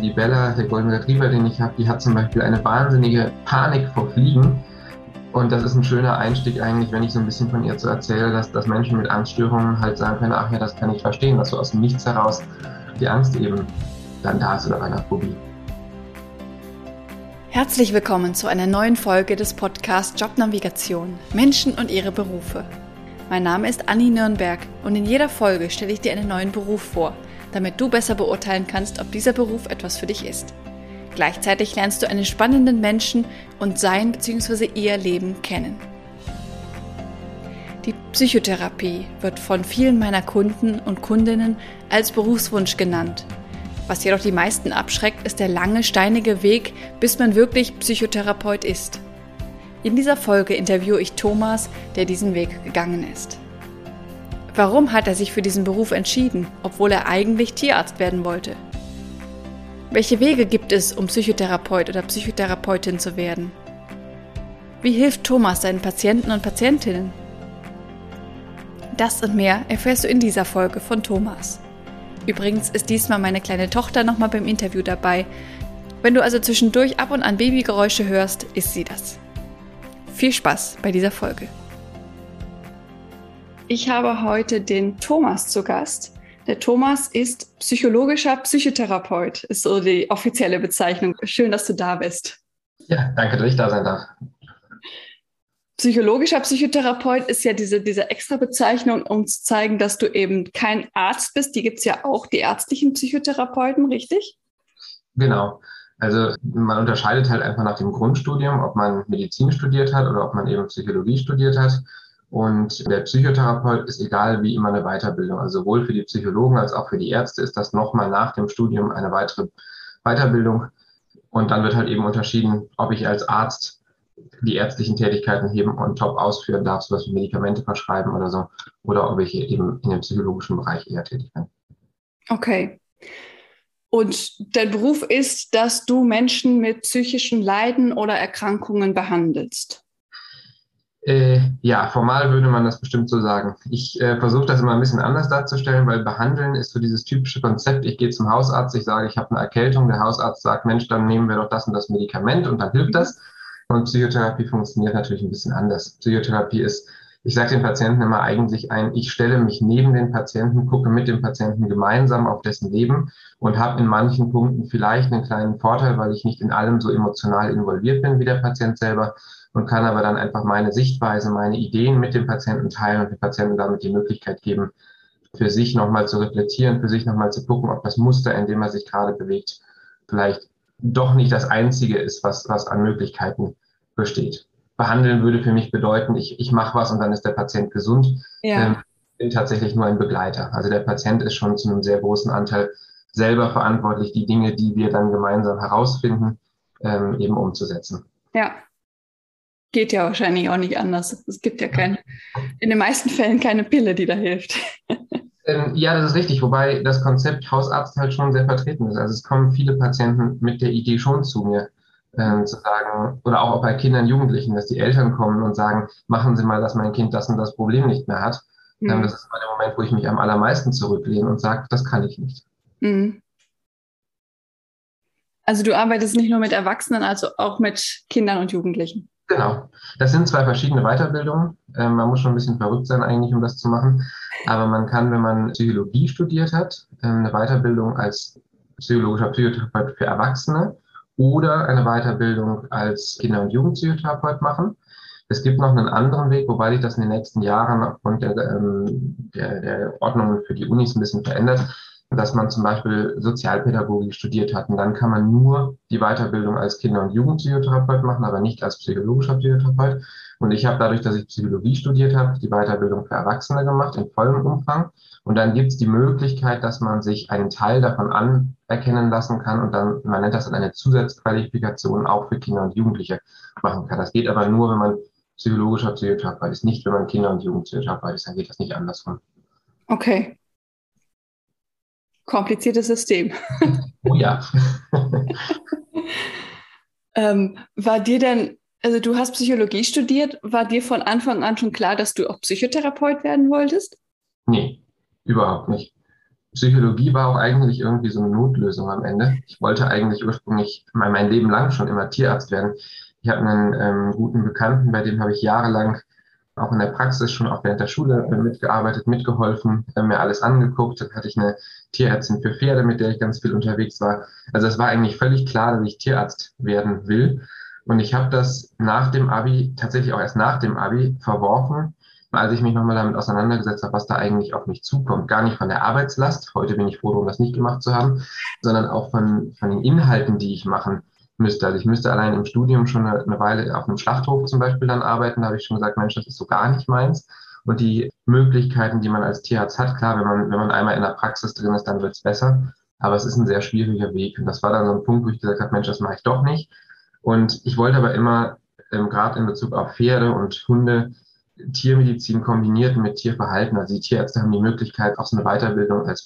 Die Bella, der Golden Retriever, den ich habe, die hat zum Beispiel eine wahnsinnige Panik vor Fliegen. Und das ist ein schöner Einstieg eigentlich, wenn ich so ein bisschen von ihr so erzähle, dass, dass Menschen mit Angststörungen halt sagen können, ach ja, das kann ich verstehen, dass so aus dem Nichts heraus die Angst eben dann da ist oder bei einer Phobie. Herzlich willkommen zu einer neuen Folge des Podcasts Jobnavigation Menschen und ihre Berufe. Mein Name ist Anni Nürnberg und in jeder Folge stelle ich dir einen neuen Beruf vor – damit du besser beurteilen kannst, ob dieser Beruf etwas für dich ist. Gleichzeitig lernst du einen spannenden Menschen und sein bzw. ihr Leben kennen. Die Psychotherapie wird von vielen meiner Kunden und Kundinnen als Berufswunsch genannt. Was jedoch die meisten abschreckt, ist der lange, steinige Weg, bis man wirklich Psychotherapeut ist. In dieser Folge interviewe ich Thomas, der diesen Weg gegangen ist. Warum hat er sich für diesen Beruf entschieden, obwohl er eigentlich Tierarzt werden wollte? Welche Wege gibt es, um Psychotherapeut oder Psychotherapeutin zu werden? Wie hilft Thomas seinen Patienten und Patientinnen? Das und mehr erfährst du in dieser Folge von Thomas. Übrigens ist diesmal meine kleine Tochter nochmal beim Interview dabei. Wenn du also zwischendurch ab und an Babygeräusche hörst, ist sie das. Viel Spaß bei dieser Folge. Ich habe heute den Thomas zu Gast. Der Thomas ist psychologischer Psychotherapeut, ist so die offizielle Bezeichnung. Schön, dass du da bist. Ja, danke, dass ich da sein darf. Psychologischer Psychotherapeut ist ja diese, diese extra Bezeichnung, um zu zeigen, dass du eben kein Arzt bist. Die gibt es ja auch, die ärztlichen Psychotherapeuten, richtig? Genau. Also man unterscheidet halt einfach nach dem Grundstudium, ob man Medizin studiert hat oder ob man eben Psychologie studiert hat. Und der Psychotherapeut ist egal wie immer eine Weiterbildung. Also sowohl für die Psychologen als auch für die Ärzte ist das nochmal nach dem Studium eine weitere Weiterbildung. Und dann wird halt eben unterschieden, ob ich als Arzt die ärztlichen Tätigkeiten heben und top ausführen darf, sowas wie Medikamente verschreiben oder so, oder ob ich eben in dem psychologischen Bereich eher tätig bin. Okay. Und der Beruf ist, dass du Menschen mit psychischen Leiden oder Erkrankungen behandelst. Äh, ja, formal würde man das bestimmt so sagen. Ich äh, versuche das immer ein bisschen anders darzustellen, weil behandeln ist so dieses typische Konzept. Ich gehe zum Hausarzt, ich sage, ich habe eine Erkältung. Der Hausarzt sagt, Mensch, dann nehmen wir doch das und das Medikament und dann hilft das. Und Psychotherapie funktioniert natürlich ein bisschen anders. Psychotherapie ist, ich sage den Patienten immer eigentlich ein, ich stelle mich neben den Patienten, gucke mit dem Patienten gemeinsam auf dessen Leben und habe in manchen Punkten vielleicht einen kleinen Vorteil, weil ich nicht in allem so emotional involviert bin wie der Patient selber und kann aber dann einfach meine Sichtweise, meine Ideen mit dem Patienten teilen und dem Patienten damit die Möglichkeit geben, für sich nochmal zu reflektieren, für sich nochmal zu gucken, ob das Muster, in dem er sich gerade bewegt, vielleicht doch nicht das einzige ist, was, was an Möglichkeiten besteht. Behandeln würde für mich bedeuten, ich, ich mache was und dann ist der Patient gesund. Ja. Ähm, bin tatsächlich nur ein Begleiter. Also der Patient ist schon zu einem sehr großen Anteil selber verantwortlich, die Dinge, die wir dann gemeinsam herausfinden, ähm, eben umzusetzen. Ja, geht ja wahrscheinlich auch nicht anders. Es gibt ja keine, in den meisten Fällen keine Pille, die da hilft. Ähm, ja, das ist richtig, wobei das Konzept Hausarzt halt schon sehr vertreten ist. Also es kommen viele Patienten mit der Idee schon zu mir, ähm, zu sagen, oder auch bei Kindern, Jugendlichen, dass die Eltern kommen und sagen, machen Sie mal, dass mein Kind das und das Problem nicht mehr hat. Mhm. Ähm, das ist mal der Moment, wo ich mich am allermeisten zurücklehne und sage, das kann ich nicht. Mhm. Also du arbeitest nicht nur mit Erwachsenen, also auch mit Kindern und Jugendlichen. Genau. Das sind zwei verschiedene Weiterbildungen. Ähm, man muss schon ein bisschen verrückt sein eigentlich, um das zu machen. Aber man kann, wenn man Psychologie studiert hat, ähm, eine Weiterbildung als psychologischer Psychotherapeut für Erwachsene oder eine Weiterbildung als Kinder- und Jugendpsychotherapeut machen. Es gibt noch einen anderen Weg, wobei sich das in den nächsten Jahren aufgrund der, ähm, der, der Ordnungen für die Unis ein bisschen verändert dass man zum Beispiel Sozialpädagogik studiert hat. Und dann kann man nur die Weiterbildung als Kinder- und Jugendpsychotherapeut machen, aber nicht als psychologischer Psychotherapeut. Und ich habe dadurch, dass ich Psychologie studiert habe, die Weiterbildung für Erwachsene gemacht in vollem Umfang. Und dann gibt es die Möglichkeit, dass man sich einen Teil davon anerkennen lassen kann und dann, man nennt das dann eine Zusatzqualifikation auch für Kinder und Jugendliche machen kann. Das geht aber nur, wenn man psychologischer Psychotherapeut ist, nicht wenn man Kinder- und Jugendpsychotherapeut ist, dann geht das nicht andersrum. Okay kompliziertes System. Oh ja. ähm, war dir denn, also du hast Psychologie studiert, war dir von Anfang an schon klar, dass du auch Psychotherapeut werden wolltest? Nee, überhaupt nicht. Psychologie war auch eigentlich irgendwie so eine Notlösung am Ende. Ich wollte eigentlich ursprünglich mein, mein Leben lang schon immer Tierarzt werden. Ich habe einen ähm, guten Bekannten, bei dem habe ich jahrelang auch in der Praxis schon auch während der Schule mitgearbeitet, mitgeholfen, äh, mir alles angeguckt. Dann hatte ich eine Tierärztin für Pferde, mit der ich ganz viel unterwegs war. Also es war eigentlich völlig klar, dass ich Tierarzt werden will. Und ich habe das nach dem Abi, tatsächlich auch erst nach dem Abi verworfen, als ich mich nochmal damit auseinandergesetzt habe, was da eigentlich auf mich zukommt. Gar nicht von der Arbeitslast, heute bin ich froh darum, das nicht gemacht zu haben, sondern auch von, von den Inhalten, die ich machen müsste. Also ich müsste allein im Studium schon eine, eine Weile auf einem Schlachthof zum Beispiel dann arbeiten. Da habe ich schon gesagt, Mensch, das ist so gar nicht meins. Und die Möglichkeiten, die man als Tierarzt hat, klar, wenn man, wenn man einmal in der Praxis drin ist, dann wird es besser. Aber es ist ein sehr schwieriger Weg. Und das war dann so ein Punkt, wo ich gesagt habe, Mensch, das mache ich doch nicht. Und ich wollte aber immer, ähm, gerade in Bezug auf Pferde und Hunde, Tiermedizin kombiniert mit Tierverhalten. Also die Tierärzte haben die Möglichkeit, auch so eine Weiterbildung als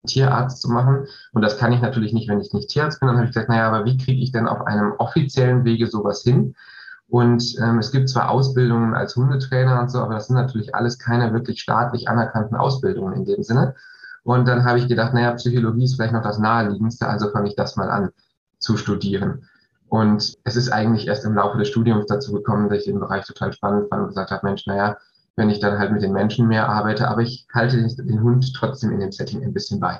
Verhaltenstierarzt zu machen. Und das kann ich natürlich nicht, wenn ich nicht Tierarzt bin. Dann habe ich gesagt, naja, aber wie kriege ich denn auf einem offiziellen Wege sowas hin? Und ähm, es gibt zwar Ausbildungen als Hundetrainer und so, aber das sind natürlich alles keine wirklich staatlich anerkannten Ausbildungen in dem Sinne. Und dann habe ich gedacht, naja, Psychologie ist vielleicht noch das naheliegendste, also fange ich das mal an zu studieren. Und es ist eigentlich erst im Laufe des Studiums dazu gekommen, dass ich den Bereich total spannend fand und gesagt habe, Mensch, naja, wenn ich dann halt mit den Menschen mehr arbeite, aber ich halte den, Hund trotzdem in dem Setting ein bisschen bei.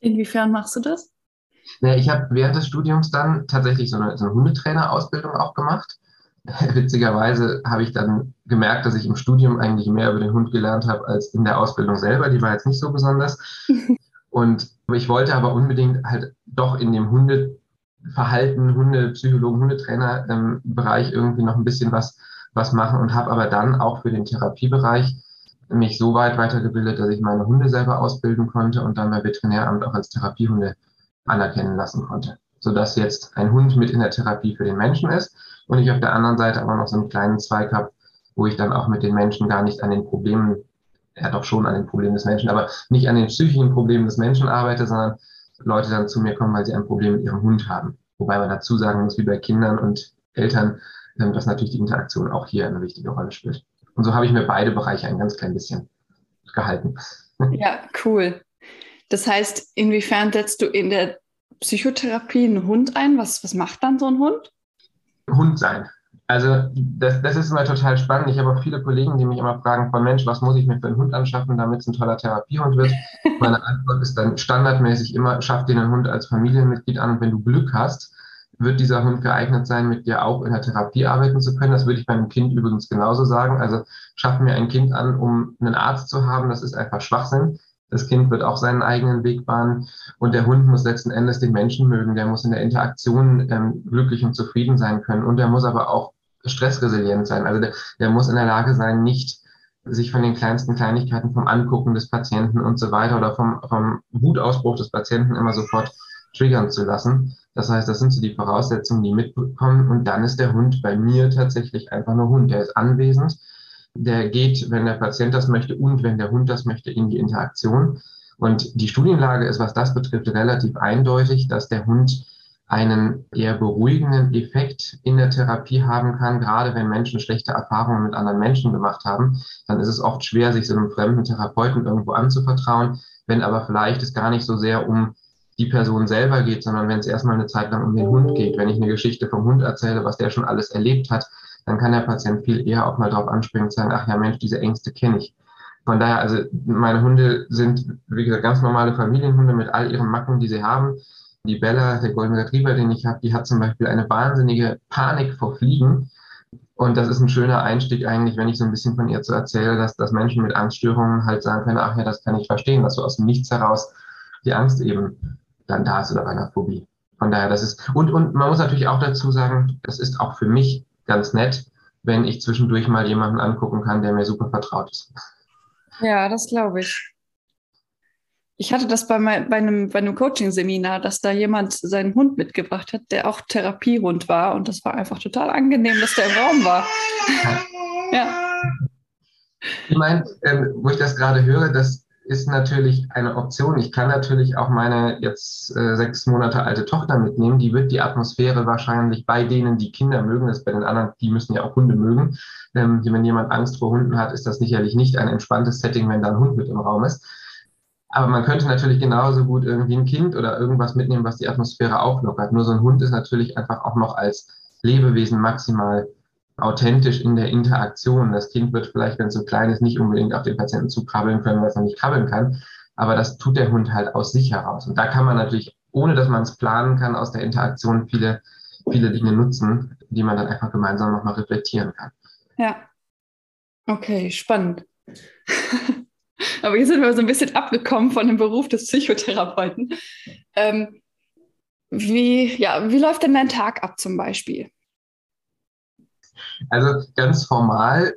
Inwiefern machst du das? Naja, ich habe während des Studiums dann tatsächlich so eine, so eine Hundetrainer-Ausbildung auch gemacht. Witzigerweise habe ich dann gemerkt, dass ich im Studium eigentlich mehr über den Hund gelernt habe als in der Ausbildung selber. Die war jetzt nicht so besonders. Und ich wollte aber unbedingt halt doch in dem Hunde Verhalten, Hunde, Psychologen, Hundetrainer ähm, irgendwie noch ein bisschen was, was machen und habe aber dann auch für den Therapiebereich mich so weit weitergebildet, dass ich meine Hunde selber ausbilden konnte und dann bei Veterinäramt auch als Therapiehunde anerkennen lassen konnte. Sodass jetzt ein Hund mit in der Therapie für den Menschen ist und ich auf der anderen Seite aber noch so einen kleinen Zweig habe, wo ich dann auch mit den Menschen gar nicht an den Problemen, ja doch schon an den Problemen des Menschen, aber nicht an den psychischen Problemen des Menschen arbeite, sondern Leute dann zu mir kommen, weil sie ein Problem mit ihrem Hund haben. Wobei man dazu sagen muss, wie bei Kindern und Eltern, dass natürlich die Interaktion auch hier eine wichtige Rolle spielt. Und so habe ich mir beide Bereiche ein ganz klein bisschen gehalten. Ja, cool. Das heißt, inwiefern setzt du in der Psychotherapie einen Hund ein? Was, was macht dann so ein Hund? Hund sein. Also das, das ist immer total spannend. Ich habe auch viele Kollegen, die mich immer fragen, von Mensch, was muss ich mir für einen Hund anschaffen, damit es ein toller Therapiehund wird? Meine Antwort ist dann standardmäßig immer, schaff dir einen Hund als Familienmitglied an und wenn du Glück hast, wird dieser Hund geeignet sein, mit dir auch in der Therapie arbeiten zu können. Das würde ich meinem Kind übrigens genauso sagen. Also schaff mir ein Kind an, um einen Arzt zu haben, das ist einfach Schwachsinn. Das Kind wird auch seinen eigenen Weg bahnen und der Hund muss letzten Endes den Menschen mögen. Der muss in der Interaktion ähm, glücklich und zufrieden sein können und der muss aber auch stressresilient sein. Also der, der muss in der Lage sein, nicht sich von den kleinsten Kleinigkeiten vom Angucken des Patienten und so weiter oder vom, vom Wutausbruch des Patienten immer sofort triggern zu lassen. Das heißt, das sind so die Voraussetzungen, die mitbekommen. Und dann ist der Hund bei mir tatsächlich einfach nur Hund. Der ist anwesend. Der geht, wenn der Patient das möchte und wenn der Hund das möchte, in die Interaktion. Und die Studienlage ist, was das betrifft, relativ eindeutig, dass der Hund einen eher beruhigenden Effekt in der Therapie haben kann. Gerade wenn Menschen schlechte Erfahrungen mit anderen Menschen gemacht haben, dann ist es oft schwer, sich so einem fremden Therapeuten irgendwo anzuvertrauen. Wenn aber vielleicht es gar nicht so sehr um die Person selber geht, sondern wenn es erstmal eine Zeit lang um den Hund geht. Wenn ich eine Geschichte vom Hund erzähle, was der schon alles erlebt hat, dann kann der Patient viel eher auch mal drauf anspringen und sagen, ach ja Mensch, diese Ängste kenne ich. Von daher, also meine Hunde sind, wie gesagt, ganz normale Familienhunde mit all ihren Macken, die sie haben. Die Bella, der Golden Retriever, den ich habe, die hat zum Beispiel eine wahnsinnige Panik vor Fliegen. Und das ist ein schöner Einstieg eigentlich, wenn ich so ein bisschen von ihr zu erzähle, dass, dass Menschen mit Angststörungen halt sagen können, ach ja, das kann ich verstehen, dass so aus dem Nichts heraus die Angst eben dann da ist oder bei einer Phobie. Von daher, das ist, und, und man muss natürlich auch dazu sagen, das ist auch für mich ganz nett, wenn ich zwischendurch mal jemanden angucken kann, der mir super vertraut ist. Ja, das glaube ich. Ich hatte das bei, mein, bei einem, bei einem Coaching-Seminar, dass da jemand seinen Hund mitgebracht hat, der auch Therapiehund war. Und das war einfach total angenehm, dass der im Raum war. ja. Ich meine, ähm, wo ich das gerade höre, das ist natürlich eine Option. Ich kann natürlich auch meine jetzt äh, sechs Monate alte Tochter mitnehmen. Die wird die Atmosphäre wahrscheinlich bei denen, die Kinder mögen, das bei den anderen, die müssen ja auch Hunde mögen. Ähm, wenn jemand Angst vor Hunden hat, ist das sicherlich nicht ein entspanntes Setting, wenn da ein Hund mit im Raum ist. Aber man könnte natürlich genauso gut irgendwie ein Kind oder irgendwas mitnehmen, was die Atmosphäre auflockert. Nur so ein Hund ist natürlich einfach auch noch als Lebewesen maximal authentisch in der Interaktion. Das Kind wird vielleicht, wenn es so klein ist, nicht unbedingt auf den Patienten zukrabbeln können, weil es noch nicht krabbeln kann. Aber das tut der Hund halt aus sich heraus. Und da kann man natürlich, ohne dass man es planen kann, aus der Interaktion viele, viele Dinge nutzen, die man dann einfach gemeinsam nochmal reflektieren kann. Ja. Okay, spannend. Aber hier sind wir so ein bisschen abgekommen von dem Beruf des Psychotherapeuten. Ähm, wie, ja, wie läuft denn dein Tag ab zum Beispiel? Also ganz formal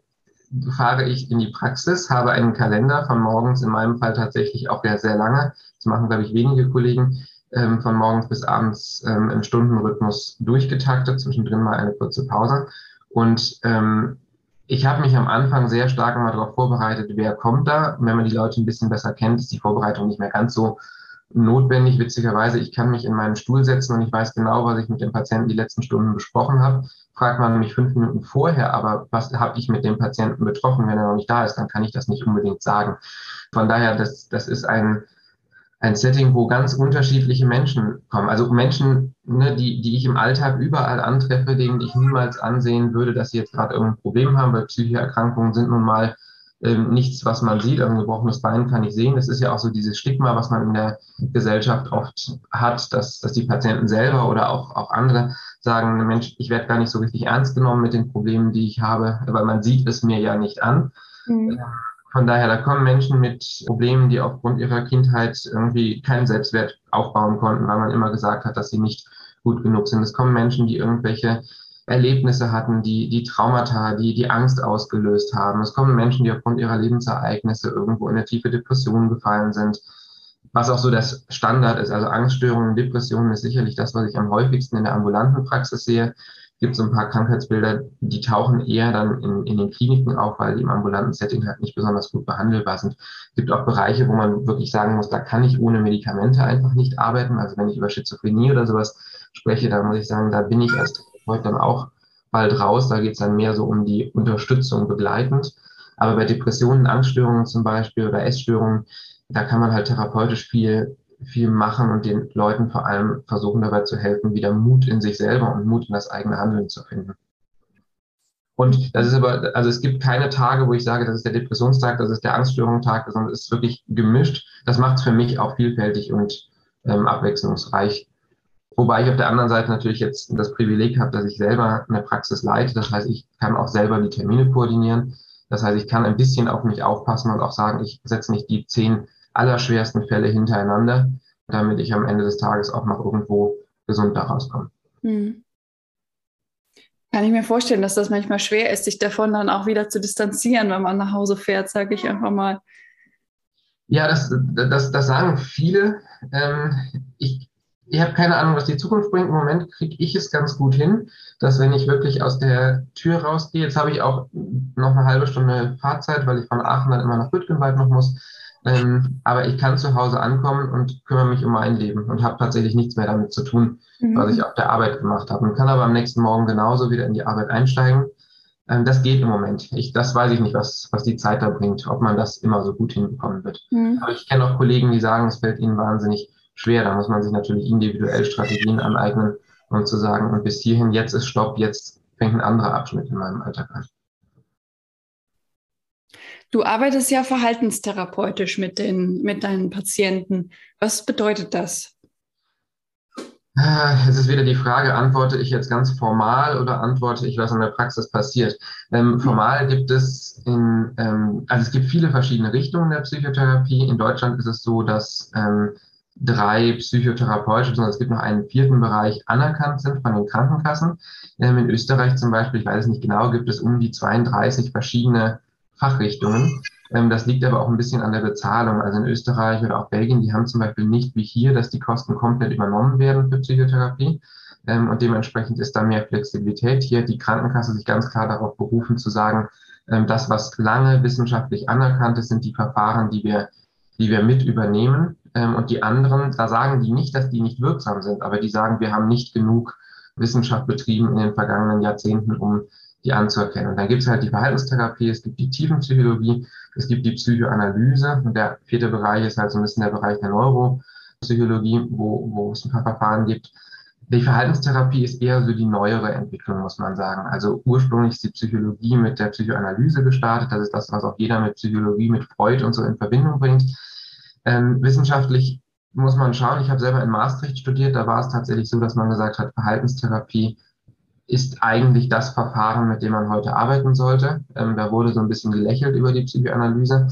fahre ich in die Praxis, habe einen Kalender von morgens, in meinem Fall tatsächlich auch ja sehr lange, das machen, glaube ich, wenige Kollegen, ähm, von morgens bis abends ähm, im Stundenrhythmus durchgetaktet, zwischendrin mal eine kurze Pause. Und ähm, ich habe mich am Anfang sehr stark immer darauf vorbereitet, wer kommt da. Und wenn man die Leute ein bisschen besser kennt, ist die Vorbereitung nicht mehr ganz so notwendig. Witzigerweise, ich kann mich in meinen Stuhl setzen und ich weiß genau, was ich mit dem Patienten die letzten Stunden besprochen habe. Fragt man mich fünf Minuten vorher, aber was habe ich mit dem Patienten betroffen, wenn er noch nicht da ist, dann kann ich das nicht unbedingt sagen. Von daher, das, das ist ein, ein Setting, wo ganz unterschiedliche Menschen kommen. Also Menschen, ne, die, die ich im Alltag überall antreffe, denen ich niemals ansehen würde, dass sie jetzt gerade irgendein Problem haben, weil psychische Erkrankungen sind nun mal nichts, was man sieht. Also ein gebrochenes Bein kann ich sehen. Das ist ja auch so dieses Stigma, was man in der Gesellschaft oft hat, dass, dass die Patienten selber oder auch, auch andere sagen, Mensch, ich werde gar nicht so richtig ernst genommen mit den Problemen, die ich habe, weil man sieht es mir ja nicht an. Mhm. Von daher, da kommen Menschen mit Problemen, die aufgrund ihrer Kindheit irgendwie keinen Selbstwert aufbauen konnten, weil man immer gesagt hat, dass sie nicht gut genug sind. Es kommen Menschen, die irgendwelche Erlebnisse hatten, die, die Traumata, die die Angst ausgelöst haben. Es kommen Menschen, die aufgrund ihrer Lebensereignisse irgendwo in eine tiefe Depression gefallen sind. Was auch so das Standard ist. Also Angststörungen, Depressionen ist sicherlich das, was ich am häufigsten in der ambulanten Praxis sehe gibt so ein paar Krankheitsbilder, die tauchen eher dann in, in den Kliniken auf, weil die im ambulanten Setting halt nicht besonders gut behandelbar sind. Es gibt auch Bereiche, wo man wirklich sagen muss, da kann ich ohne Medikamente einfach nicht arbeiten. Also wenn ich über Schizophrenie oder sowas spreche, da muss ich sagen, da bin ich erst heute dann auch bald raus. Da geht es dann mehr so um die Unterstützung begleitend. Aber bei Depressionen, Angststörungen zum Beispiel oder Essstörungen, da kann man halt therapeutisch viel viel machen und den Leuten vor allem versuchen dabei zu helfen, wieder Mut in sich selber und Mut in das eigene Handeln zu finden. Und das ist aber, also es gibt keine Tage, wo ich sage, das ist der Depressionstag, das ist der Angststörungstag, sondern es ist wirklich gemischt. Das macht es für mich auch vielfältig und ähm, abwechslungsreich. Wobei ich auf der anderen Seite natürlich jetzt das Privileg habe, dass ich selber eine Praxis leite. Das heißt, ich kann auch selber die Termine koordinieren. Das heißt, ich kann ein bisschen auf mich aufpassen und auch sagen, ich setze nicht die zehn allerschwersten Fälle hintereinander, damit ich am Ende des Tages auch noch irgendwo gesund daraus komme. Hm. Kann ich mir vorstellen, dass das manchmal schwer ist, sich davon dann auch wieder zu distanzieren, wenn man nach Hause fährt, sage ich einfach mal. Ja, das, das, das sagen viele. Ähm, ich ich habe keine Ahnung, was die Zukunft bringt. Im Moment kriege ich es ganz gut hin, dass wenn ich wirklich aus der Tür rausgehe, jetzt habe ich auch noch eine halbe Stunde Fahrzeit, weil ich von Aachen dann immer nach Bütgenwald noch muss. Ähm, aber ich kann zu Hause ankommen und kümmere mich um mein Leben und habe tatsächlich nichts mehr damit zu tun, mhm. was ich auf der Arbeit gemacht habe. Und kann aber am nächsten Morgen genauso wieder in die Arbeit einsteigen. Ähm, das geht im Moment. Ich, das weiß ich nicht, was, was die Zeit da bringt, ob man das immer so gut hinbekommen wird. Mhm. Aber ich kenne auch Kollegen, die sagen, es fällt ihnen wahnsinnig schwer. Da muss man sich natürlich individuell Strategien aneignen, um zu sagen, und bis hierhin, jetzt ist Stopp, jetzt fängt ein anderer Abschnitt in meinem Alltag an. Du arbeitest ja verhaltenstherapeutisch mit, den, mit deinen Patienten. Was bedeutet das? Ah, es ist wieder die Frage, antworte ich jetzt ganz formal oder antworte ich, was in der Praxis passiert? Ähm, formal gibt es in, ähm, also es gibt viele verschiedene Richtungen der Psychotherapie. In Deutschland ist es so, dass ähm, drei psychotherapeutische, sondern es gibt noch einen vierten Bereich anerkannt sind von den Krankenkassen. Ähm, in Österreich zum Beispiel, ich weiß es nicht genau, gibt es um die 32 verschiedene Fachrichtungen. Ähm, das liegt aber auch ein bisschen an der Bezahlung. Also in Österreich oder auch Belgien, die haben zum Beispiel nicht wie hier, dass die Kosten komplett übernommen werden für Psychotherapie. Ähm, und dementsprechend ist da mehr Flexibilität. Hier hat die Krankenkasse sich ganz klar darauf berufen zu sagen, das, was lange wissenschaftlich anerkannt ist, sind die Verfahren, die wir, die wir mit übernehmen. Und die anderen, da sagen die nicht, dass die nicht wirksam sind, aber die sagen, wir haben nicht genug Wissenschaft betrieben in den vergangenen Jahrzehnten, um die anzuerkennen. Und dann gibt es halt die Verhaltenstherapie, es gibt die Tiefenpsychologie, es gibt die Psychoanalyse und der vierte Bereich ist halt so ein bisschen der Bereich der Neuropsychologie, wo, wo es ein paar Verfahren gibt. Die Verhaltenstherapie ist eher so die neuere Entwicklung, muss man sagen. Also ursprünglich ist die Psychologie mit der Psychoanalyse gestartet. Das ist das, was auch jeder mit Psychologie, mit Freud und so in Verbindung bringt. Ähm, wissenschaftlich muss man schauen. Ich habe selber in Maastricht studiert. Da war es tatsächlich so, dass man gesagt hat, Verhaltenstherapie ist eigentlich das Verfahren, mit dem man heute arbeiten sollte. Ähm, da wurde so ein bisschen gelächelt über die Psychoanalyse.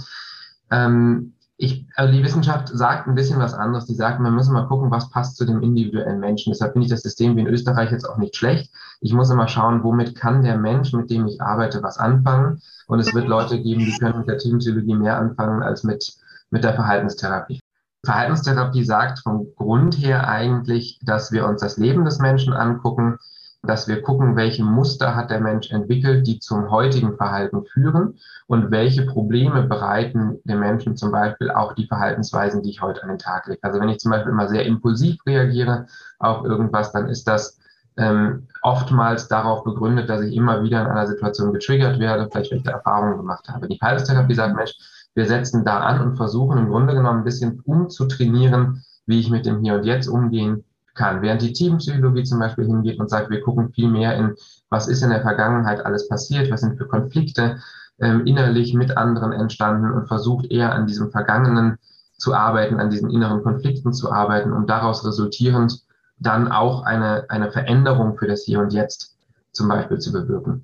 Ähm, ich, also die Wissenschaft sagt ein bisschen was anderes. Die sagt, wir müssen mal gucken, was passt zu dem individuellen Menschen. Deshalb finde ich das System wie in Österreich jetzt auch nicht schlecht. Ich muss immer schauen, womit kann der Mensch, mit dem ich arbeite, was anfangen. Und es wird Leute geben, die können mit der Teampsychologie mehr anfangen als mit, mit der Verhaltenstherapie. Verhaltenstherapie sagt vom Grund her eigentlich, dass wir uns das Leben des Menschen angucken, dass wir gucken, welche Muster hat der Mensch entwickelt, die zum heutigen Verhalten führen und welche Probleme bereiten dem Menschen zum Beispiel auch die Verhaltensweisen, die ich heute an den Tag lege. Also wenn ich zum Beispiel immer sehr impulsiv reagiere auf irgendwas, dann ist das ähm, oftmals darauf begründet, dass ich immer wieder in einer Situation getriggert werde, vielleicht schlechte Erfahrungen gemacht habe. Die Verhaltenstherapie sagt, Mensch, wir setzen da an und versuchen im Grunde genommen ein bisschen umzutrainieren, wie ich mit dem Hier und Jetzt umgehen kann. Während die Teampsychologie zum Beispiel hingeht und sagt, wir gucken viel mehr in, was ist in der Vergangenheit alles passiert, was sind für Konflikte ähm, innerlich mit anderen entstanden und versucht eher an diesem Vergangenen zu arbeiten, an diesen inneren Konflikten zu arbeiten und daraus resultierend dann auch eine, eine Veränderung für das Hier und Jetzt zum Beispiel zu bewirken.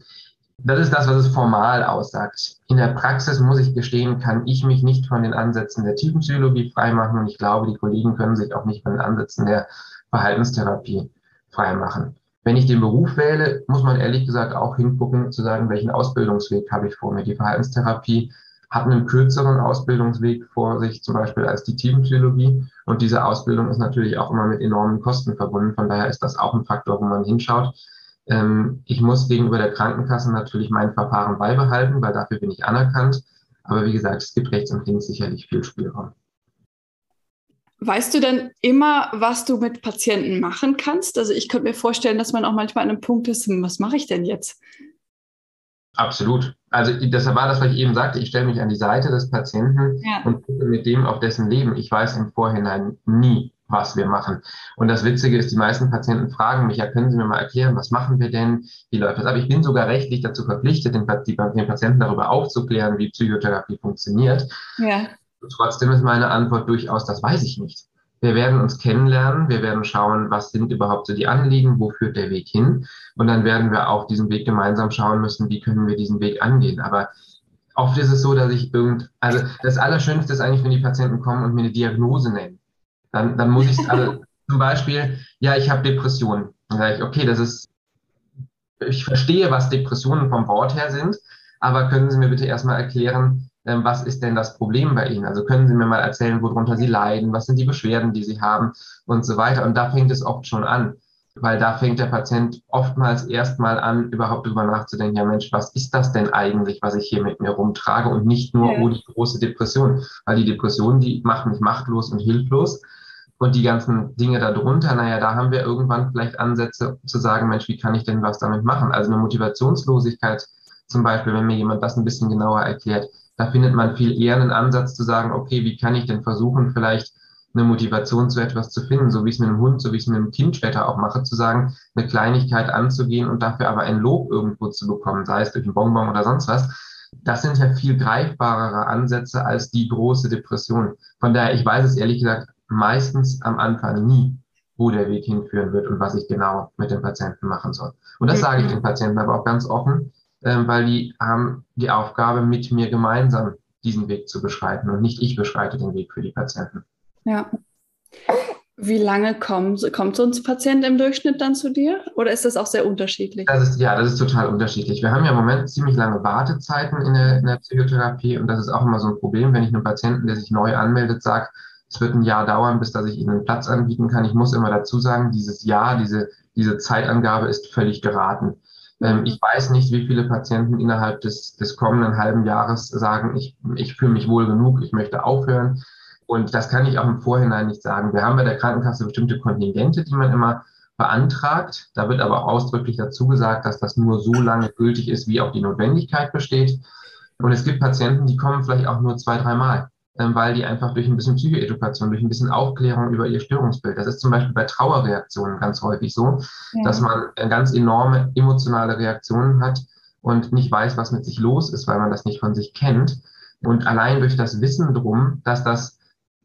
Das ist das, was es formal aussagt. In der Praxis muss ich gestehen, kann ich mich nicht von den Ansätzen der Tiefenpsychologie freimachen und ich glaube, die Kollegen können sich auch nicht von den Ansätzen der Verhaltenstherapie freimachen. Wenn ich den Beruf wähle, muss man ehrlich gesagt auch hingucken, zu sagen, welchen Ausbildungsweg habe ich vor mir. Die Verhaltenstherapie hat einen kürzeren Ausbildungsweg vor sich, zum Beispiel als die Teampsychologie. Und diese Ausbildung ist natürlich auch immer mit enormen Kosten verbunden. Von daher ist das auch ein Faktor, wo man hinschaut. Ähm, ich muss gegenüber der Krankenkasse natürlich mein Verfahren beibehalten, weil dafür bin ich anerkannt. Aber wie gesagt, es gibt rechts und links sicherlich viel Spielraum. Weißt du denn immer, was du mit Patienten machen kannst? Also ich könnte mir vorstellen, dass man auch manchmal an einem Punkt ist, hm, was mache ich denn jetzt? Absolut. Also das war das, was ich eben sagte. Ich stelle mich an die Seite des Patienten ja. und gucke mit dem auf dessen Leben. Ich weiß im Vorhinein nie, was wir machen. Und das Witzige ist, die meisten Patienten fragen mich, ja, können Sie mir mal erklären, was machen wir denn? Wie läuft das? Aber ich bin sogar rechtlich dazu verpflichtet, den, den Patienten darüber aufzuklären, wie Psychotherapie funktioniert. Ja. Trotzdem ist meine Antwort durchaus, das weiß ich nicht. Wir werden uns kennenlernen, wir werden schauen, was sind überhaupt so die Anliegen, wo führt der Weg hin. Und dann werden wir auf diesem Weg gemeinsam schauen müssen, wie können wir diesen Weg angehen. Aber oft ist es so, dass ich irgend, also das Allerschönste ist eigentlich, wenn die Patienten kommen und mir eine Diagnose nennen. Dann, dann muss ich, also zum Beispiel, ja, ich habe Depressionen. Dann sage ich, okay, das ist, ich verstehe, was Depressionen vom Wort her sind, aber können Sie mir bitte erstmal erklären, ähm, was ist denn das Problem bei Ihnen? Also können Sie mir mal erzählen, worunter Sie leiden, was sind die Beschwerden, die Sie haben und so weiter. Und da fängt es oft schon an, weil da fängt der Patient oftmals erstmal an, überhaupt drüber nachzudenken, ja Mensch, was ist das denn eigentlich, was ich hier mit mir rumtrage und nicht nur, ja. oh, die große Depression, weil die Depression, die macht mich machtlos und hilflos. Und die ganzen Dinge darunter, naja, da haben wir irgendwann vielleicht Ansätze zu sagen, Mensch, wie kann ich denn was damit machen? Also eine Motivationslosigkeit zum Beispiel, wenn mir jemand das ein bisschen genauer erklärt, da findet man viel eher einen Ansatz zu sagen, okay, wie kann ich denn versuchen, vielleicht eine Motivation zu etwas zu finden, so wie ich es mit einem Hund, so wie ich es mit einem Kind später auch mache, zu sagen, eine Kleinigkeit anzugehen und dafür aber ein Lob irgendwo zu bekommen, sei es durch einen Bonbon oder sonst was. Das sind ja viel greifbarere Ansätze als die große Depression. Von daher, ich weiß es ehrlich gesagt meistens am Anfang nie, wo der Weg hinführen wird und was ich genau mit dem Patienten machen soll. Und das sage ich den Patienten aber auch ganz offen ähm, weil die haben die Aufgabe, mit mir gemeinsam diesen Weg zu beschreiten und nicht ich beschreite den Weg für die Patienten. Ja. Wie lange kommt, kommt so ein Patient im Durchschnitt dann zu dir? Oder ist das auch sehr unterschiedlich? Das ist, ja, das ist total unterschiedlich. Wir haben ja im Moment ziemlich lange Wartezeiten in der, in der Psychotherapie und das ist auch immer so ein Problem, wenn ich einem Patienten, der sich neu anmeldet, sage, es wird ein Jahr dauern, bis dass ich Ihnen einen Platz anbieten kann. Ich muss immer dazu sagen, dieses Jahr, diese, diese Zeitangabe ist völlig geraten. Ähm, ich weiß nicht, wie viele Patienten innerhalb des, des kommenden halben Jahres sagen, ich, ich fühle mich wohl genug, ich möchte aufhören. Und das kann ich auch im Vorhinein nicht sagen. Wir haben bei der Krankenkasse bestimmte Kontingente, die man immer beantragt. Da wird aber auch ausdrücklich dazu gesagt, dass das nur so lange gültig ist, wie auch die Notwendigkeit besteht. Und es gibt Patienten, die kommen vielleicht auch nur zwei, dreimal, weil die einfach durch ein bisschen Psychoedukation, durch ein bisschen Aufklärung über ihr Störungsbild, das ist zum Beispiel bei Trauerreaktionen ganz häufig so, ja. dass man äh, ganz enorme emotionale Reaktionen hat und nicht weiß, was mit sich los ist, weil man das nicht von sich kennt. Und allein durch das Wissen drum, dass das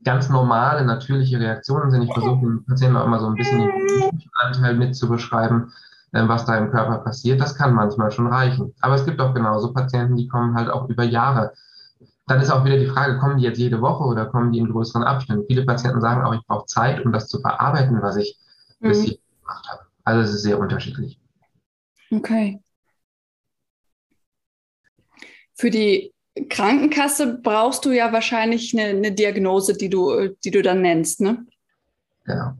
ganz normale, natürliche Reaktionen sind. Ich versuche den Patienten auch immer so ein bisschen den Anteil mit zu beschreiben, ähm, was da im Körper passiert. Das kann manchmal schon reichen. Aber es gibt auch genauso Patienten, die kommen halt auch über Jahre. Dann ist auch wieder die Frage, kommen die jetzt jede Woche oder kommen die in größeren Abständen? Viele Patienten sagen auch, ich brauche Zeit, um das zu verarbeiten, was ich mhm. bis hier gemacht habe. Also es ist sehr unterschiedlich. Okay. Für die Krankenkasse brauchst du ja wahrscheinlich eine, eine, Diagnose, die du, die du dann nennst, ne? Ja.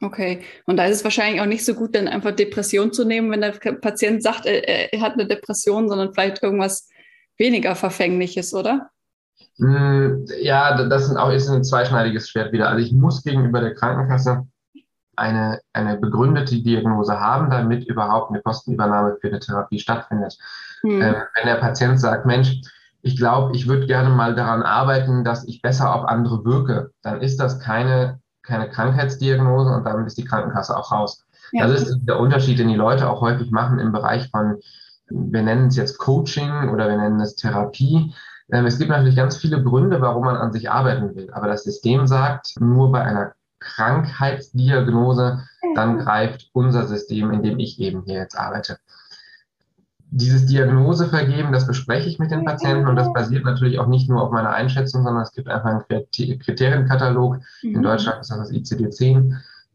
Okay. Und da ist es wahrscheinlich auch nicht so gut, dann einfach Depression zu nehmen, wenn der Patient sagt, er, er hat eine Depression, sondern vielleicht irgendwas weniger Verfängliches, oder? Hm, ja, das ist auch ist ein zweischneidiges Schwert wieder. Also ich muss gegenüber der Krankenkasse eine, eine begründete Diagnose haben, damit überhaupt eine Kostenübernahme für eine Therapie stattfindet. Hm. Ähm, wenn der Patient sagt, Mensch, ich glaube, ich würde gerne mal daran arbeiten, dass ich besser auf andere wirke, dann ist das keine, keine Krankheitsdiagnose und damit ist die Krankenkasse auch raus. Ja. Das ist der Unterschied, den die Leute auch häufig machen im Bereich von, wir nennen es jetzt Coaching oder wir nennen es Therapie. Ähm, es gibt natürlich ganz viele Gründe, warum man an sich arbeiten will. Aber das System sagt, nur bei einer Krankheitsdiagnose, dann greift unser System, in dem ich eben hier jetzt arbeite dieses Diagnose vergeben, das bespreche ich mit den Patienten und das basiert natürlich auch nicht nur auf meiner Einschätzung, sondern es gibt einfach einen Kriterienkatalog. Mhm. In Deutschland ist das das ICD-10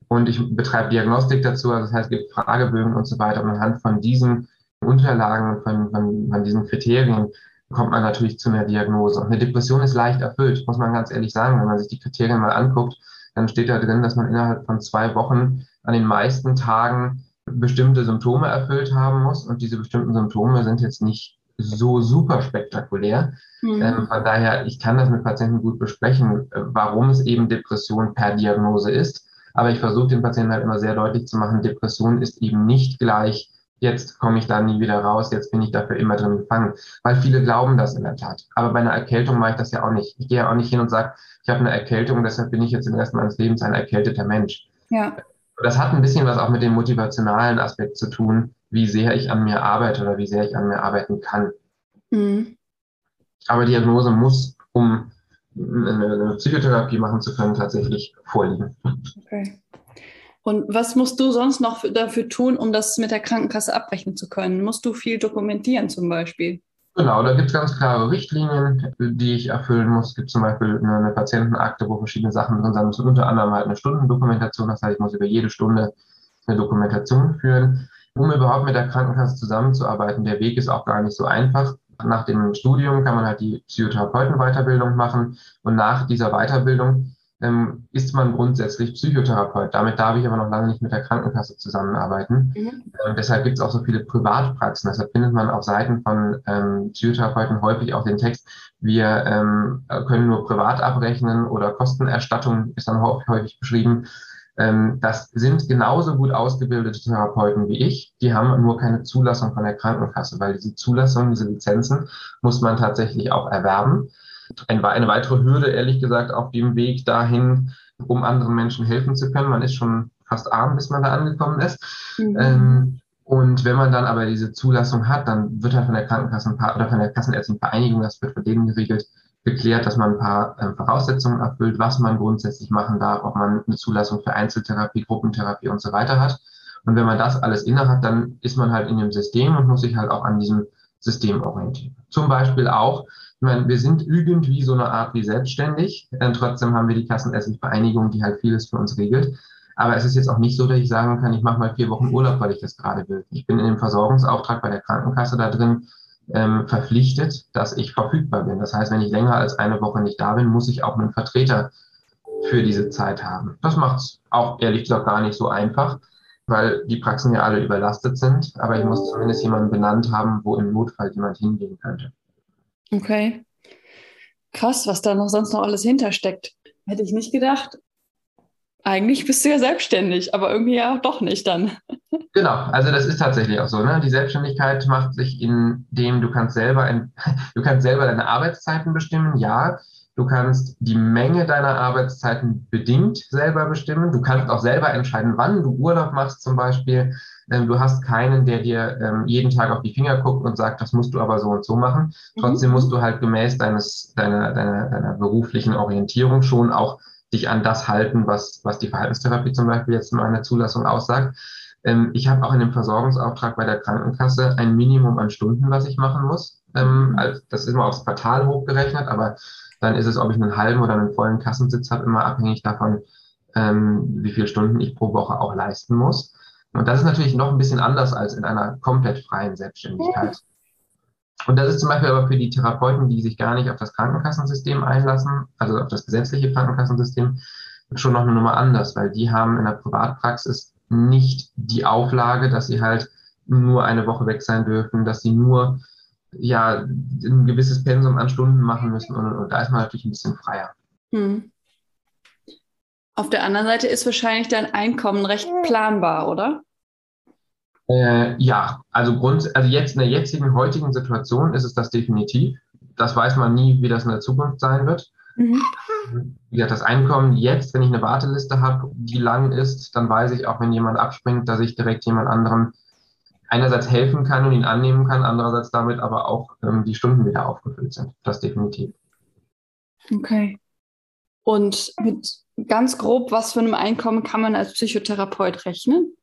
und ich betreibe Diagnostik dazu, also das heißt, es gibt Fragebögen und so weiter und anhand von diesen Unterlagen, von, von, von diesen Kriterien kommt man natürlich zu einer Diagnose. Und eine Depression ist leicht erfüllt, muss man ganz ehrlich sagen. Wenn man sich die Kriterien mal anguckt, dann steht da drin, dass man innerhalb von zwei Wochen an den meisten Tagen bestimmte Symptome erfüllt haben muss. Und diese bestimmten Symptome sind jetzt nicht so super spektakulär. Mhm. Ähm, von daher, ich kann das mit Patienten gut besprechen, äh, warum es eben Depression per Diagnose ist. Aber ich versuche den Patienten halt immer sehr deutlich zu machen, Depression ist eben nicht gleich, jetzt komme ich da nie wieder raus, jetzt bin ich dafür immer drin gefangen. Weil viele glauben das in der Tat. Aber bei einer Erkältung mache ich das ja auch nicht. Ich gehe ja auch nicht hin und sage, ich habe eine Erkältung, deshalb bin ich jetzt den Rest meines Lebens ein erkälteter Mensch. Ja. Das hat ein bisschen was auch mit dem motivationalen Aspekt zu tun, wie sehr ich an mir arbeite oder wie sehr ich an mir arbeiten kann. Mhm. Aber Diagnose muss, um eine, Psychotherapie machen zu können, tatsächlich vorliegen. Okay. Und was musst du sonst noch dafür tun, um das mit der Krankenkasse abrechnen zu können? Musst du viel dokumentieren zum Beispiel? Genau, da gibt es ganz klare Richtlinien, die ich erfüllen muss. Es gibt zum Beispiel eine, eine Patientenakte, wo verschiedene Sachen drin sind, unter anderem halt eine Stundendokumentation. Das heißt, ich muss über jede Stunde eine Dokumentation führen, um überhaupt mit der Krankenkasse zusammenzuarbeiten. Der Weg ist auch gar nicht so einfach. Nach dem Studium kann man halt die Psychotherapeutenweiterbildung machen und nach dieser Weiterbildung ähm, ist man grundsätzlich Psychotherapeut. Damit darf ich aber noch lange nicht mit der Krankenkasse zusammenarbeiten. Mhm. Ähm, deshalb gibt es auch so viele Privatpraxen. Deshalb findet man auf Seiten von ähm, Psychotherapeuten häufig auch den Text, wir ähm, können nur privat abrechnen oder Kostenerstattung ist dann häufig beschrieben. Ähm, das sind genauso gut ausgebildete Therapeuten wie ich. Die haben nur keine Zulassung von der Krankenkasse, weil diese Zulassung, diese Lizenzen muss man tatsächlich auch erwerben eine weitere Hürde, ehrlich gesagt, auf dem Weg dahin, um anderen Menschen helfen zu können. Man ist schon fast arm, bis man da angekommen ist. Mhm. Ähm, und wenn man dann aber diese Zulassung hat, dann wird halt von der Krankenkasse ein paar, oder von der Kassenärztlichen Vereinigung, das wird von denen geregelt, geklärt, dass man ein paar äh, Voraussetzungen erfüllt, was man grundsätzlich machen darf, ob man eine Zulassung für Einzeltherapie, Gruppentherapie und so weiter hat. Und wenn man das alles inne hat, dann ist man halt in dem System und muss sich halt auch an diesem System orientieren. Zum Beispiel auch, ich meine, wir sind irgendwie so eine Art wie selbstständig. Äh, trotzdem haben wir die Kassenärztliche Vereinigung, die halt vieles für uns regelt. Aber es ist jetzt auch nicht so, dass ich sagen kann, ich mache mal vier Wochen Urlaub, weil ich das gerade will. Ich bin in dem Versorgungsauftrag bei der Krankenkasse da drin ähm, verpflichtet, dass ich verfügbar bin. Das heißt, wenn ich länger als eine Woche nicht da bin, muss ich auch einen Vertreter für diese Zeit haben. Das macht es auch ehrlich gesagt gar nicht so einfach, weil die Praxen ja alle überlastet sind. Aber ich muss zumindest jemanden benannt haben, wo im Notfall jemand hingehen könnte. Okay. Krass, was da noch sonst noch alles hintersteckt. Hätte ich nicht gedacht. eigentlich bist du ja selbstständig, aber irgendwie ja doch nicht dann. Genau, also das ist tatsächlich auch so. Ne? Die Selbstständigkeit macht sich, indem du kannst selber ein, du kannst selber deine Arbeitszeiten bestimmen, ja. Du kannst die Menge deiner Arbeitszeiten bedingt selber bestimmen. Du kannst auch selber entscheiden, wann du Urlaub machst zum Beispiel. Ähm, du hast keinen, der dir ähm, jeden Tag auf die Finger guckt und sagt, das musst du aber so und so machen. Mhm. Trotzdem musst du halt gemäß deines, deiner, deiner, deiner beruflichen Orientierung schon auch dich an das halten, was, was die Verhaltenstherapie zum Beispiel jetzt in meiner Zulassung aussagt. Ähm, ich habe auch in dem Versorgungsauftrag bei der Krankenkasse ein Minimum an Stunden, was ich machen muss. Ähm, also das ist immer aufs Quartal hochgerechnet, aber dann ist es, ob ich einen halben oder einen vollen Kassensitz habe, immer abhängig davon, ähm, wie viele Stunden ich pro Woche auch leisten muss. Und das ist natürlich noch ein bisschen anders als in einer komplett freien Selbstständigkeit. Und das ist zum Beispiel aber für die Therapeuten, die sich gar nicht auf das Krankenkassensystem einlassen, also auf das gesetzliche Krankenkassensystem, schon noch eine Nummer anders, weil die haben in der Privatpraxis nicht die Auflage, dass sie halt nur eine Woche weg sein dürfen, dass sie nur ja, ein gewisses Pensum an Stunden machen müssen und, und da ist man natürlich ein bisschen freier. Hm. Auf der anderen Seite ist wahrscheinlich dein Einkommen recht planbar, oder? Äh, ja, also, Grund, also jetzt in der jetzigen, heutigen Situation ist es das definitiv. Das weiß man nie, wie das in der Zukunft sein wird. Mhm. Wie gesagt, das Einkommen jetzt, wenn ich eine Warteliste habe, die lang ist, dann weiß ich auch, wenn jemand abspringt, dass ich direkt jemand anderem einerseits helfen kann und ihn annehmen kann, andererseits damit aber auch ähm, die Stunden wieder aufgefüllt sind. Das definitiv. Okay. Und mit ganz grob, was für einem Einkommen kann man als Psychotherapeut rechnen?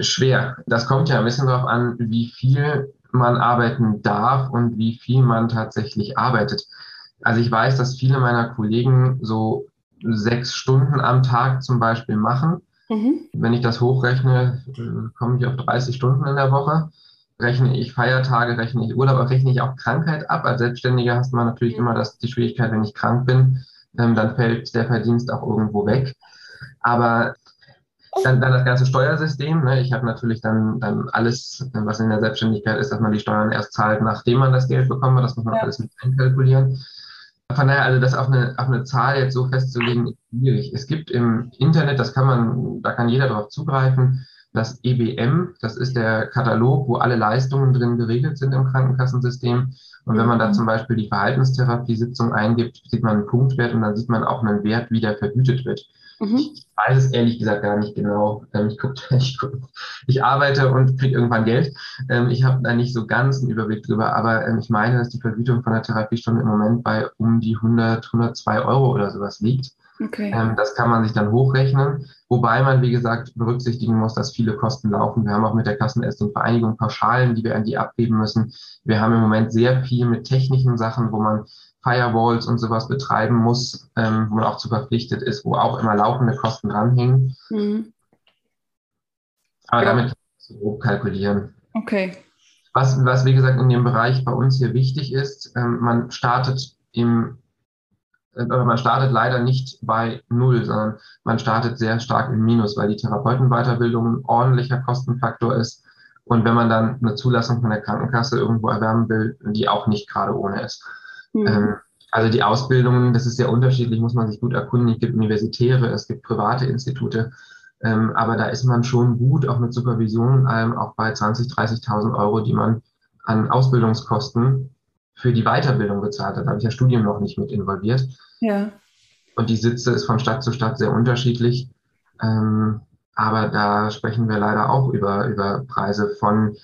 Schwer. Das kommt ja ein bisschen darauf an, wie viel man arbeiten darf und wie viel man tatsächlich arbeitet. Also ich weiß, dass viele meiner Kollegen so sechs Stunden am Tag zum Beispiel machen Mhm. Wenn ich das hochrechne, komme ich auf 30 Stunden in der Woche. Rechne ich Feiertage, rechne ich Urlaub, rechne ich auch Krankheit ab. Als Selbstständiger hast man natürlich immer das, die Schwierigkeit, wenn ich krank bin, ähm, dann fällt der Verdienst auch irgendwo weg. Aber dann, dann das ganze Steuersystem. Ne? Ich habe natürlich dann, dann alles, was in der Selbstständigkeit ist, dass man die Steuern erst zahlt, nachdem man das Geld bekommen hat. Das muss man ja. alles mit einkalkulieren. Von daher, also das auf eine, auf eine Zahl jetzt so festzulegen, ist schwierig. Es gibt im Internet, das kann man, da kann jeder darauf zugreifen, das EBM, das ist der Katalog, wo alle Leistungen drin geregelt sind im Krankenkassensystem. Und wenn man da mhm. zum Beispiel die Verhaltenstherapie-Sitzung eingibt, sieht man einen Punktwert und dann sieht man auch einen Wert, wie der vergütet wird. Mhm. Ich weiß es ehrlich gesagt gar nicht genau. Ähm, ich, guck, ich, guck, ich arbeite und kriege irgendwann Geld. Ähm, ich habe da nicht so ganz einen Überblick drüber, aber ähm, ich meine, dass die Vergütung von der Therapiestunde im Moment bei um die 100, 102 Euro oder sowas liegt. Okay. das kann man sich dann hochrechnen, wobei man, wie gesagt, berücksichtigen muss, dass viele Kosten laufen. Wir haben auch mit der Kassenärztin Vereinigung Pauschalen, die wir an die abgeben müssen. Wir haben im Moment sehr viel mit technischen Sachen, wo man Firewalls und sowas betreiben muss, ähm, wo man auch zu verpflichtet ist, wo auch immer laufende Kosten dranhängen. Mhm. Aber ja. damit so grob kalkulieren. Okay. Was, was, wie gesagt, in dem Bereich bei uns hier wichtig ist, ähm, man startet im äh, man startet leider nicht bei Null, sondern man startet sehr stark im Minus, weil die Therapeutenweiterbildung ein ordentlicher Kostenfaktor ist. Und wenn man dann eine Zulassung von der Krankenkasse irgendwo erwerben will, die auch nicht gerade ohne ist. Mhm. Also die Ausbildungen, das ist sehr unterschiedlich, muss man sich gut erkundigen. Es gibt Universitäre, es gibt private Institute, ähm, aber da ist man schon gut, auch mit Supervision und allem, auch bei 20.000, 30.000 Euro, die man an Ausbildungskosten für die Weiterbildung bezahlt hat. Da habe ich ja Studium noch nicht mit involviert. Ja. Und die Sitze ist von Stadt zu Stadt sehr unterschiedlich. Ähm, aber da sprechen wir leider auch über, über Preise von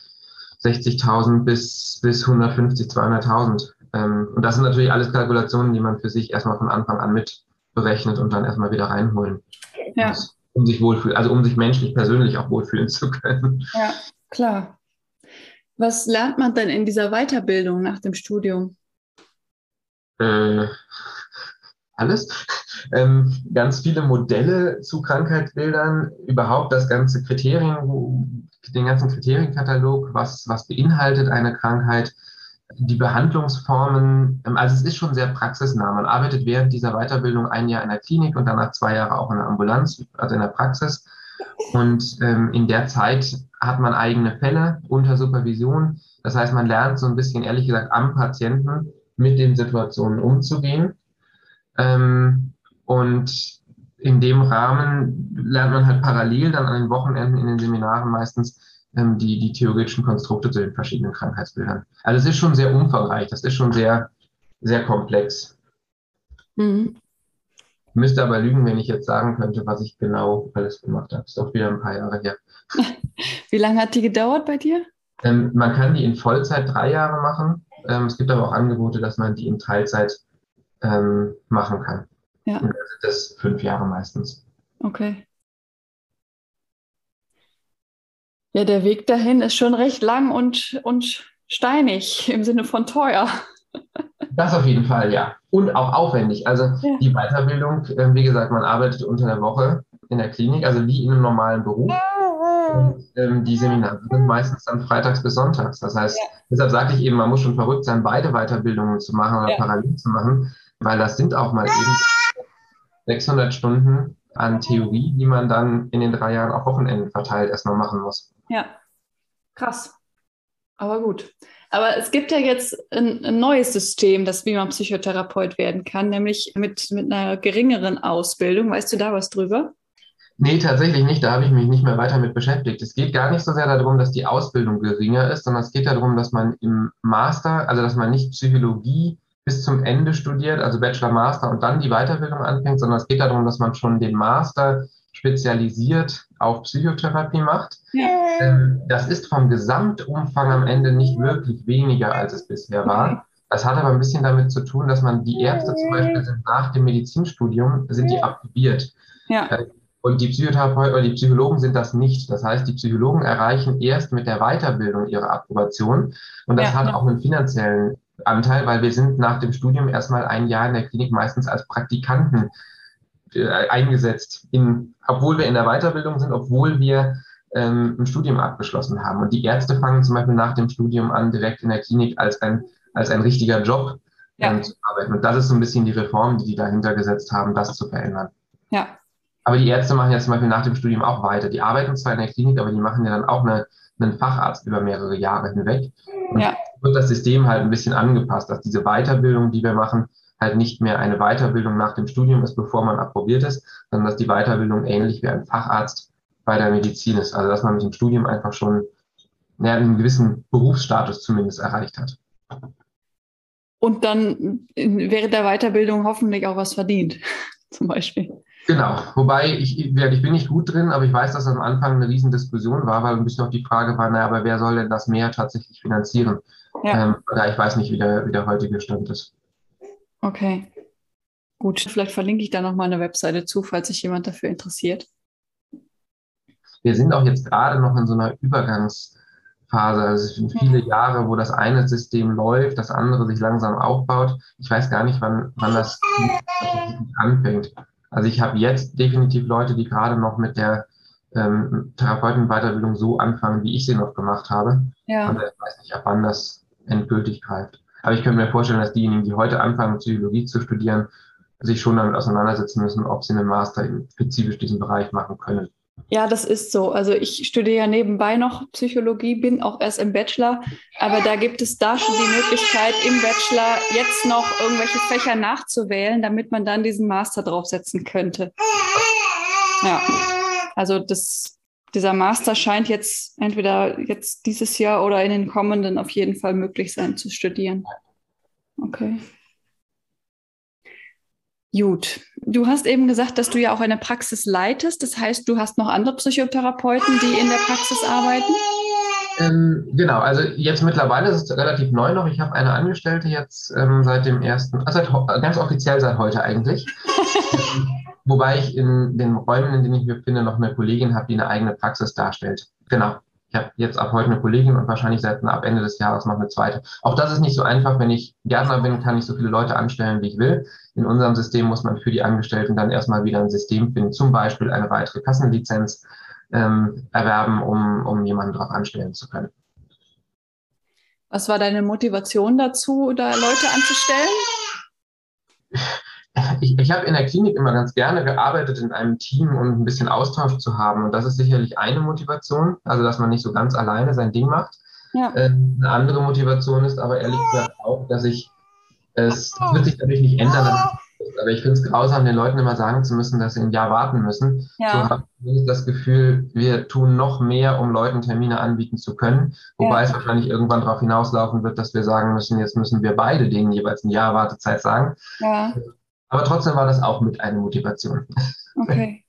60.000 bis, bis 150, 200.000. Ähm, und das sind natürlich alles Kalkulationen, die man für sich erstmal von Anfang an mit berechnet und dann erstmal wieder reinholen. Ja. Muss, um sich wohlfühlen, also um sich menschlich persönlich auch wohlfühlen zu können. Ja, klar. Was lernt man denn in dieser Weiterbildung nach dem Studium? Äh, alles. Ähm, ganz viele Modelle zu Krankheitsbildern, überhaupt das ganze Kriterien, den ganzen Kriterienkatalog, was, was beinhaltet eine Krankheit, die Behandlungsformen, ähm, also es ist schon sehr praxisnah. Man arbeitet während dieser Weiterbildung ein Jahr in der Klinik und danach zwei Jahre auch in der Ambulanz, also in der Praxis. Und ähm, in der Zeit hat man eigene Fälle unter Supervision. Das heißt, man lernt so ein bisschen, ehrlich gesagt, am Patienten mit den Situationen umzugehen. Ähm, und in dem Rahmen lernt man halt parallel dann an den Wochenenden in den Seminaren meistens ähm, die, die theoretischen Konstrukte zu den verschiedenen Krankheitsbildern. Also es ist schon sehr umfangreich, das ist schon sehr, sehr komplex. Mhm. Ich müsste aber lügen, wenn ich jetzt sagen könnte, was ich genau alles gemacht habe. Ist auch wieder ein paar Jahre her. Wie lange hat die gedauert bei dir? Ähm, man kann die in Vollzeit drei Jahre machen. Ähm, es gibt aber auch Angebote, dass man die in Teilzeit ähm, machen kann. Ja. Und das sind fünf Jahre meistens. Okay. Ja, der Weg dahin ist schon recht lang und, und steinig im Sinne von teuer. Das auf jeden Fall, ja. Und auch aufwendig. Also ja. die Weiterbildung, äh, wie gesagt, man arbeitet unter der Woche in der Klinik, also wie in einem normalen Beruf. Und ähm, die Seminare sind meistens dann freitags bis sonntags. Das heißt, ja. deshalb sagte ich eben, man muss schon verrückt sein, beide Weiterbildungen zu machen oder ja. parallel zu machen, weil das sind auch mal eben 600 Stunden an Theorie, die man dann in den drei Jahren auf Wochenenden verteilt erstmal machen muss. Ja, krass. Aber gut. Aber es gibt ja jetzt ein, ein, neues System, das wie man Psychotherapeut werden kann, nämlich mit, mit einer geringeren Ausbildung. Weißt du da was drüber? Nee, tatsächlich nicht. Da habe ich mich nicht mehr weiter mit beschäftigt. Es geht gar nicht so sehr darum, dass die Ausbildung geringer ist, sondern es geht darum, dass man im Master, also dass man nicht Psychologie bis zum Ende studiert, also Bachelor, Master und dann die Weiterbildung anfängt, sondern es geht darum, dass man schon den Master spezialisiert auf Psychotherapie macht. Ja. Ähm, das ist vom Gesamtumfang am Ende nicht wirklich weniger, als es bisher war. Das hat aber ein bisschen damit zu tun, dass man die Ärzte zum Beispiel sind nach dem Medizinstudium, sind die approbiert. Ja. Äh, und die Psychotherapeuten oder die Psychologen sind das nicht. Das heißt, die Psychologen erreichen erst mit der Weiterbildung ihre Approbation. Und das ja, hat ja. auch einen finanziellen Anteil, weil wir sind nach dem Studium erstmal ein Jahr in der Klinik meistens als Praktikanten eingesetzt, in, obwohl wir in der Weiterbildung sind, obwohl wir ähm, ein Studium abgeschlossen haben. Und die Ärzte fangen zum Beispiel nach dem Studium an, direkt in der Klinik als ein, als ein richtiger Job ja. ähm, zu arbeiten. Und das ist so ein bisschen die Reform, die die dahinter gesetzt haben, das zu verändern. Ja. Aber die Ärzte machen ja zum Beispiel nach dem Studium auch weiter. Die arbeiten zwar in der Klinik, aber die machen ja dann auch eine, einen Facharzt über mehrere Jahre hinweg. Und ja. wird das System halt ein bisschen angepasst, dass diese Weiterbildung, die wir machen, halt nicht mehr eine Weiterbildung nach dem Studium ist, bevor man approbiert ist, sondern dass die Weiterbildung ähnlich wie ein Facharzt bei der Medizin ist. Also dass man mit dem Studium einfach schon ja, einen gewissen Berufsstatus zumindest erreicht hat. Und dann während der Weiterbildung hoffentlich auch was verdient, zum Beispiel. Genau, wobei ich, ich bin nicht gut drin, aber ich weiß, dass am Anfang eine Riesendiskussion war, weil ein bisschen auch die Frage war, naja, aber wer soll denn das mehr tatsächlich finanzieren? Ja. Ähm, ich weiß nicht, wie der, wie der heutige Stand ist. Okay. Gut, vielleicht verlinke ich da nochmal eine Webseite zu, falls sich jemand dafür interessiert. Wir sind auch jetzt gerade noch in so einer Übergangsphase. Also es sind viele Jahre, wo das eine System läuft, das andere sich langsam aufbaut. Ich weiß gar nicht, wann, wann das anfängt. Also ich habe jetzt definitiv Leute, die gerade noch mit der ähm, Therapeutenweiterbildung so anfangen, wie ich sie noch gemacht habe. Ja. Und ich weiß nicht, ab wann das endgültig greift. Aber ich könnte mir vorstellen, dass diejenigen, die heute anfangen, Psychologie zu studieren, sich schon damit auseinandersetzen müssen, ob sie einen Master in spezifisch diesem Bereich machen können. Ja, das ist so. Also ich studiere ja nebenbei noch Psychologie, bin auch erst im Bachelor, aber da gibt es da schon die Möglichkeit, im Bachelor jetzt noch irgendwelche Fächer nachzuwählen, damit man dann diesen Master draufsetzen könnte. Ja, also das dieser Master scheint jetzt entweder jetzt dieses Jahr oder in den kommenden auf jeden Fall möglich sein zu studieren. Okay. Gut. Du hast eben gesagt, dass du ja auch eine Praxis leitest. Das heißt, du hast noch andere Psychotherapeuten, die in der Praxis arbeiten? Ähm, genau, also jetzt mittlerweile ist es relativ neu noch. Ich habe eine Angestellte jetzt ähm, seit dem ersten, also seit, ganz offiziell seit heute eigentlich. Wobei ich in den Räumen, in denen ich mich befinde, noch eine Kollegin habe, die eine eigene Praxis darstellt. Genau. Ich habe jetzt ab heute eine Kollegin und wahrscheinlich seit ab Ende des Jahres noch eine zweite. Auch das ist nicht so einfach. Wenn ich Gärtner bin, kann ich so viele Leute anstellen, wie ich will. In unserem System muss man für die Angestellten dann erstmal wieder ein System finden, zum Beispiel eine weitere Kassenlizenz ähm, erwerben, um, um jemanden darauf anstellen zu können. Was war deine Motivation dazu, da Leute anzustellen? ich, ich habe in der Klinik immer ganz gerne gearbeitet in einem Team und ein bisschen Austausch zu haben. Und das ist sicherlich eine Motivation, also dass man nicht so ganz alleine sein Ding macht. Ja. Äh, eine andere Motivation ist aber ehrlich gesagt auch, dass ich, es wird sich dadurch nicht ändern, Aber ich finde es grausam, den Leuten immer sagen zu müssen, dass sie ein Jahr warten müssen. Ja. So habe ich das Gefühl, wir tun noch mehr, um Leuten Termine anbieten zu können. Wobei ja. es wahrscheinlich irgendwann darauf hinauslaufen wird, dass wir sagen müssen, jetzt müssen wir beide denen jeweils ein Jahr Wartezeit sagen. Ja. Aber trotzdem war das auch mit einer Motivation. Okay.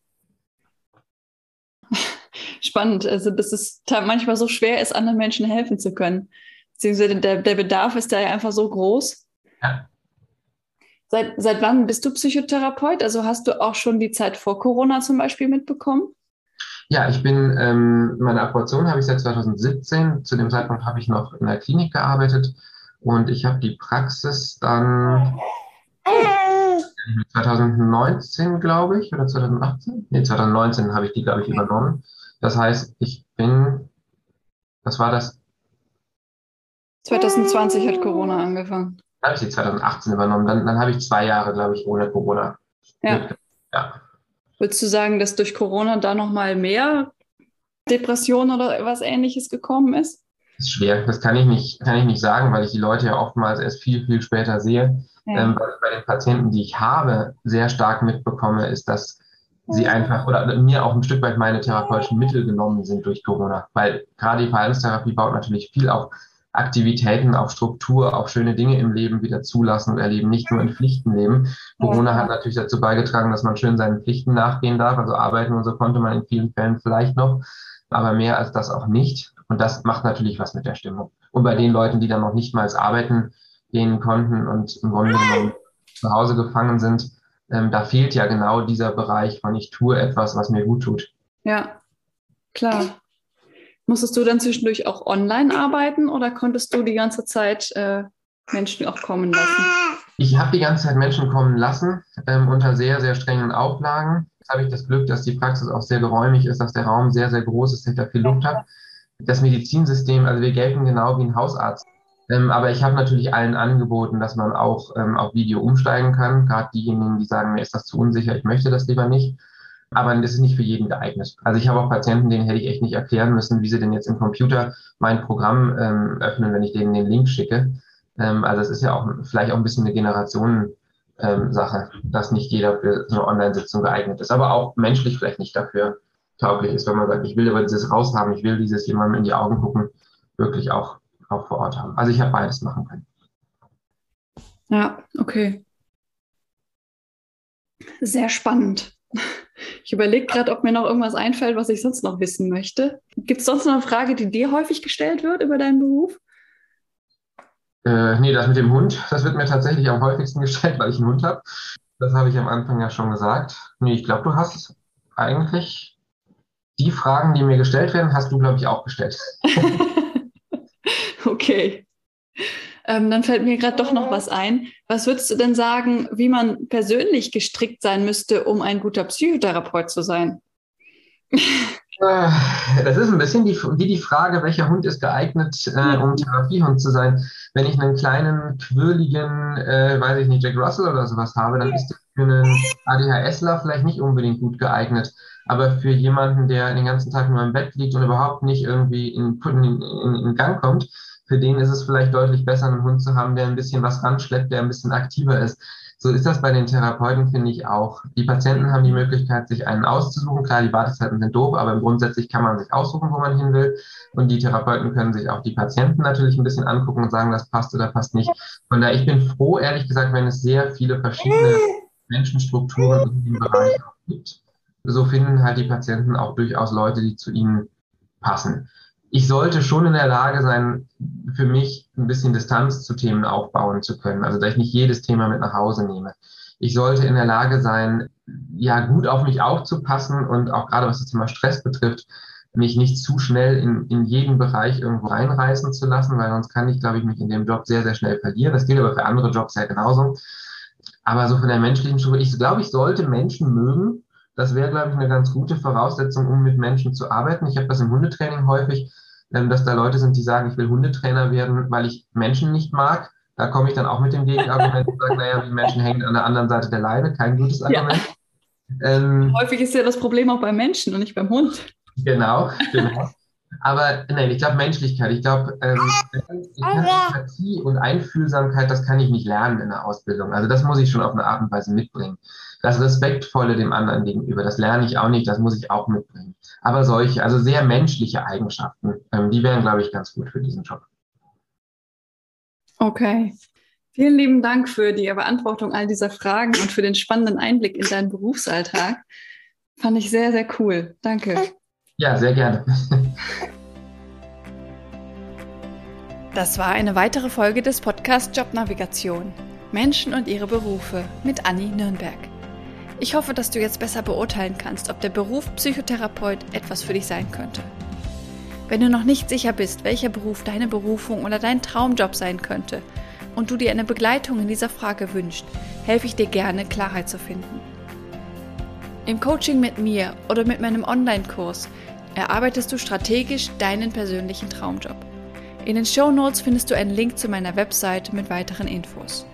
Spannend. Also, dass es manchmal so schwer ist, anderen Menschen helfen zu können. Beziehungsweise der, der Bedarf ist da ja einfach so groß. Ja. Seit, seit wann bist du Psychotherapeut? Also hast du auch schon die Zeit vor Corona zum Beispiel mitbekommen? Ja, ich bin, ähm, meine Approbation habe ich seit 2017. Zu dem Zeitpunkt habe ich noch in der Klinik gearbeitet und ich habe die Praxis dann 2019, glaube ich, oder 2018? Nee, 2019 habe ich die, glaube ich, übernommen. Das heißt, ich bin, was war das? 2020 hat Corona angefangen habe ich die 2018 übernommen. Dann, dann habe ich zwei Jahre, glaube ich, ohne Corona. Ja. ja. Würdest du sagen, dass durch Corona da nochmal mehr Depression oder was ähnliches gekommen ist? Das ist schwer. Das kann ich nicht, kann ich nicht sagen, weil ich die Leute ja oftmals erst viel, viel später sehe. Ja. Ähm, weil ich bei den Patienten, die ich habe, sehr stark mitbekomme, ist, dass sie einfach oder mir auch ein Stück weit meine therapeutischen Mittel genommen sind durch Corona. Weil gerade die Verhaltenstherapie baut natürlich viel auf Aktivitäten, auf Struktur, auf schöne Dinge im Leben wieder zulassen und erleben, nicht nur in Pflichten leben. Corona hat natürlich dazu beigetragen, dass man schön seinen Pflichten nachgehen darf. Also arbeiten und so konnte man in vielen Fällen vielleicht noch, aber mehr als das auch nicht. Und das macht natürlich was mit der Stimmung. Und bei den Leuten, die dann noch nicht mal arbeiten gehen konnten und im Grunde genommen zu Hause gefangen sind, ähm, da fehlt ja genau dieser Bereich von ich tue etwas, was mir gut tut. Ja, klar. Musstest du dann zwischendurch auch online arbeiten oder konntest du die ganze Zeit äh, Menschen auch kommen lassen? Ich habe die ganze Zeit Menschen kommen lassen, ähm, unter sehr, sehr strengen Auflagen. Jetzt habe ich das Glück, dass die Praxis auch sehr geräumig ist, dass der Raum sehr, sehr groß ist, dass ich da viel Luft habe. Das Medizinsystem, also wir gelten genau wie ein Hausarzt. Ähm, aber ich habe natürlich allen angeboten, dass man auch ähm, auf Video umsteigen kann. Gerade diejenigen, die sagen, mir ist das zu unsicher, ich möchte das lieber nicht. Aber das ist nicht für jeden geeignet. Also ich habe auch Patienten, denen hätte ich echt nicht erklären müssen, wie sie denn jetzt im Computer mein Programm ähm, öffnen, wenn ich denen den Link schicke. Ähm, also es ist ja auch vielleicht auch ein bisschen eine Generationensache, ähm, dass nicht jeder für so eine Online-Sitzung geeignet ist, aber auch menschlich vielleicht nicht dafür tauglich ist, wenn man sagt, ich will aber dieses raushaben, ich will dieses jemandem in die Augen gucken, wirklich auch, auch vor Ort haben. Also ich habe beides machen können. Ja, okay. Sehr spannend. Ich überlege gerade, ob mir noch irgendwas einfällt, was ich sonst noch wissen möchte. Gibt es sonst noch eine Frage, die dir häufig gestellt wird über deinen Beruf? Äh, nee, das mit dem Hund, das wird mir tatsächlich am häufigsten gestellt, weil ich einen Hund habe. Das habe ich am Anfang ja schon gesagt. Nee, ich glaube, du hast eigentlich die Fragen, die mir gestellt werden, hast du, glaube ich, auch gestellt. okay. Ähm, dann fällt mir gerade doch noch was ein. Was würdest du denn sagen, wie man persönlich gestrickt sein müsste, um ein guter Psychotherapeut zu sein? Äh, das ist ein bisschen die, wie die Frage, welcher Hund ist geeignet, äh, um Therapiehund zu sein. Wenn ich einen kleinen, quirligen, äh, weiß ich nicht, Jack Russell oder sowas habe, dann ist der für einen ADHSler vielleicht nicht unbedingt gut geeignet. Aber für jemanden, der den ganzen Tag nur im Bett liegt und überhaupt nicht irgendwie in, in, in, Gang kommt, für den ist es vielleicht deutlich besser, einen Hund zu haben, der ein bisschen was ranschleppt, der ein bisschen aktiver ist. So ist das bei den Therapeuten, finde ich auch. Die Patienten haben die Möglichkeit, sich einen auszusuchen. Klar, die Wartezeiten sind doof, aber grundsätzlich kann man sich aussuchen, wo man hin will. Und die Therapeuten können sich auch die Patienten natürlich ein bisschen angucken und sagen, das passt oder passt nicht. Von daher, ich bin froh, ehrlich gesagt, wenn es sehr viele verschiedene Menschenstrukturen in dem Bereich gibt. So finden halt die Patienten auch durchaus Leute, die zu ihnen passen ich sollte schon in der Lage sein, für mich ein bisschen Distanz zu Themen aufbauen zu können. Also, dass ich nicht jedes Thema mit nach Hause nehme. Ich sollte in der Lage sein, ja, gut auf mich aufzupassen und auch gerade was das Thema Stress betrifft, mich nicht zu schnell in, in jeden Bereich irgendwo reinreißen zu lassen, weil sonst kann ich, glaube ich, mich in dem Job sehr, sehr schnell verlieren. Das gilt aber für andere Jobs ja genauso. Aber so von der menschlichen Struktur, ich glaube, ich sollte Menschen mögen, das wäre, glaube ich, eine ganz gute Voraussetzung, um mit Menschen zu arbeiten. Ich habe das im Hundetraining häufig, ähm, dass da Leute sind, die sagen, ich will Hundetrainer werden, weil ich Menschen nicht mag. Da komme ich dann auch mit dem Gegenargument und sage, naja, die Menschen hängen an der anderen Seite der Leine. Kein gutes Argument. Ja. Ähm, häufig ist ja das Problem auch beim Menschen und nicht beim Hund. Genau, genau. Aber nein, ich glaube Menschlichkeit. Ich glaube, ähm, Empathie und Einfühlsamkeit, das kann ich nicht lernen in der Ausbildung. Also das muss ich schon auf eine Art und Weise mitbringen. Das Respektvolle dem anderen gegenüber, das lerne ich auch nicht, das muss ich auch mitbringen. Aber solche, also sehr menschliche Eigenschaften, ähm, die wären, glaube ich, ganz gut für diesen Job. Okay. Vielen lieben Dank für die Beantwortung all dieser Fragen und für den spannenden Einblick in deinen Berufsalltag. Fand ich sehr, sehr cool. Danke. Ja, sehr gerne. Das war eine weitere Folge des Podcasts Jobnavigation. Menschen und ihre Berufe mit Anni Nürnberg. Ich hoffe, dass du jetzt besser beurteilen kannst, ob der Beruf Psychotherapeut etwas für dich sein könnte. Wenn du noch nicht sicher bist, welcher Beruf deine Berufung oder dein Traumjob sein könnte und du dir eine Begleitung in dieser Frage wünschst, helfe ich dir gerne, Klarheit zu finden. Im Coaching mit mir oder mit meinem Online-Kurs erarbeitest du strategisch deinen persönlichen Traumjob. In den Show Notes findest du einen Link zu meiner Website mit weiteren Infos.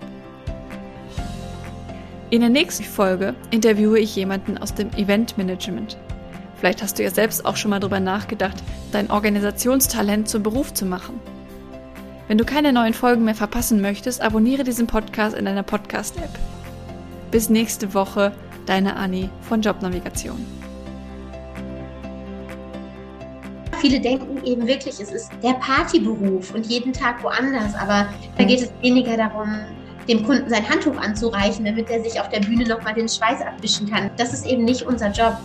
In der nächsten Folge interviewe ich jemanden aus dem Eventmanagement. Vielleicht hast du ja selbst auch schon mal darüber nachgedacht, dein Organisationstalent zum Beruf zu machen. Wenn du keine neuen Folgen mehr verpassen möchtest, abonniere diesen Podcast in deiner Podcast-App. Bis nächste Woche, deine Anni von Jobnavigation. Viele denken eben wirklich, es ist der Partyberuf und jeden Tag woanders, aber da geht es weniger darum, dem Kunden sein Handtuch anzureichen, damit er sich auf der Bühne nochmal den Schweiß abwischen kann. Das ist eben nicht unser Job.